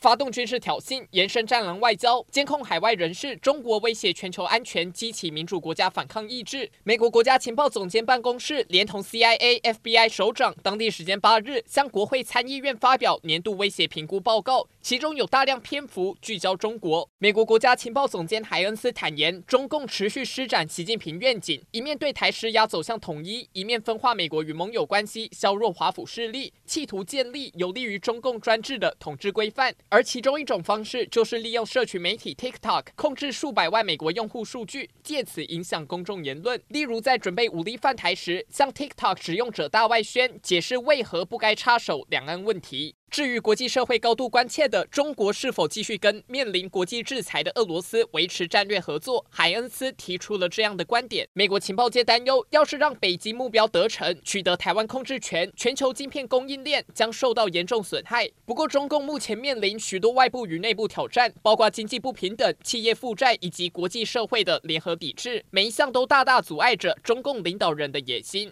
发动军事挑衅，延伸战狼外交，监控海外人士，中国威胁全球安全，激起民主国家反抗意志。美国国家情报总监办公室连同 CIA、FBI 首长，当地时间八日向国会参议院发表年度威胁评估报告，其中有大量篇幅聚焦中国。美国国家情报总监海恩斯坦言，中共持续施展习近平愿景，一面对台施压走向统一，一面分化美国与盟友关系，削弱华府势力，企图建立有利于中共专制的统治规范。而其中一种方式就是利用社群媒体 TikTok 控制数百万美国用户数据，借此影响公众言论。例如，在准备武力犯台时，向 TikTok 使用者大外宣，解释为何不该插手两岸问题。至于国际社会高度关切的中国是否继续跟面临国际制裁的俄罗斯维持战略合作，海恩斯提出了这样的观点：美国情报界担忧，要是让北极目标得逞，取得台湾控制权，全球晶片供应链将受到严重损害。不过，中共目前面临许多外部与内部挑战，包括经济不平等、企业负债以及国际社会的联合抵制，每一项都大大阻碍着中共领导人的野心。